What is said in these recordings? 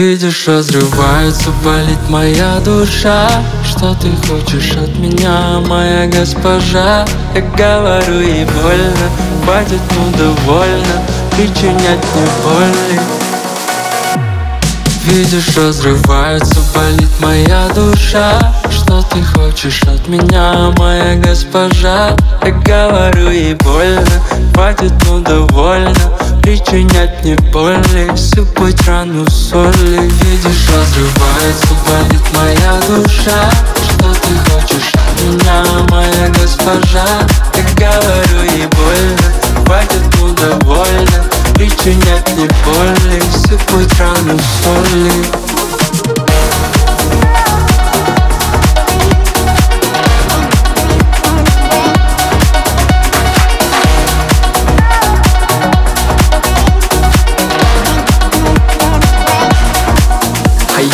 Видишь, разрывается, болит моя душа Что ты хочешь от меня, моя госпожа? Я говорю ей больно, хватит, ну довольно Причинять мне боли Видишь, разрывается, болит моя душа Что ты хочешь от меня, моя госпожа? Я говорю ей больно, хватит, ну довольно Причинять мне боли, сыпать рану соли Видишь, разрывается, болит моя душа. Что ты хочешь от меня, моя госпожа? Я говорю ей больно, хватит, ну довольно Причинять мне боли, сыпать рану соли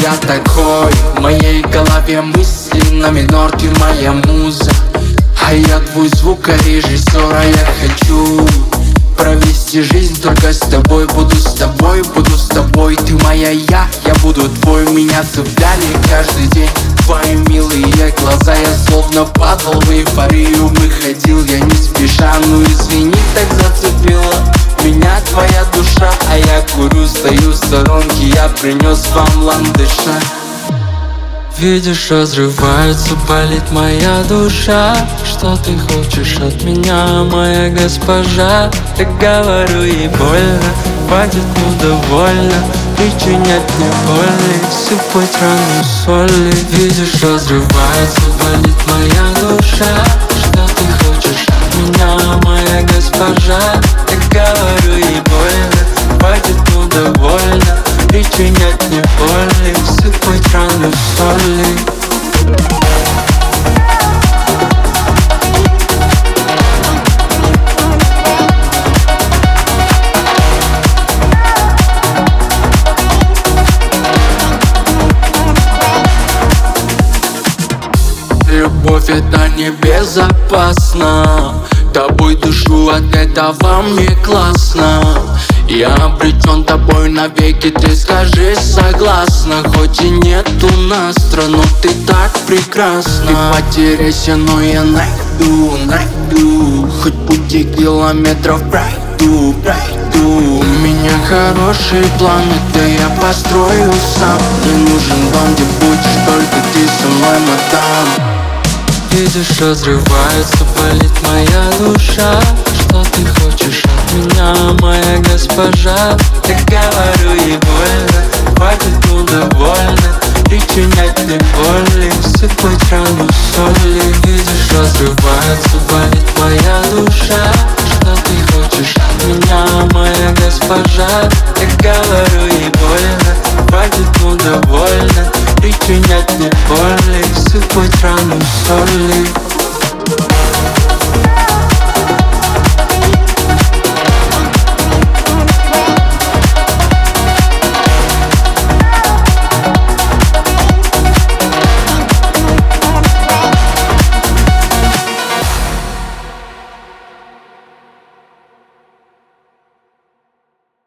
я такой, в моей голове мысли на минор, ты моя муза. А я твой звукорежиссер, а я хочу Провести жизнь только с тобой. Буду с тобой, буду с тобой. Ты моя я, я буду твой. Меня цепляли каждый день Твои милые глаза. Я словно падал в эйфорию. Выходил я принес вам ландыша. Видишь, разрывается, болит моя душа. Что ты хочешь от меня, моя госпожа? Я говорю ей больно, хватит, ну Причинять мне боли, сыпать рану соли Видишь, разрывается, болит моя душа Любовь это небезопасно Тобой душу от этого мне классно. Я обречен тобой навеки, ты скажи согласна Хоть и нет у нас страну, ты так прекрасна. Ты потеряйся, но я найду, найду. Хоть пути километров пройду, пройду. У меня хорошие планы, да я построю сам. Мне нужен Видишь, разрывается, болит моя душа Что ты хочешь от меня, моя госпожа? Я говорю ей больно, хватит, ну довольно Причинять мне боли, сыпать рану соли Видишь, разрывается, болит моя душа Что ты хочешь от меня, моя госпожа? Я говорю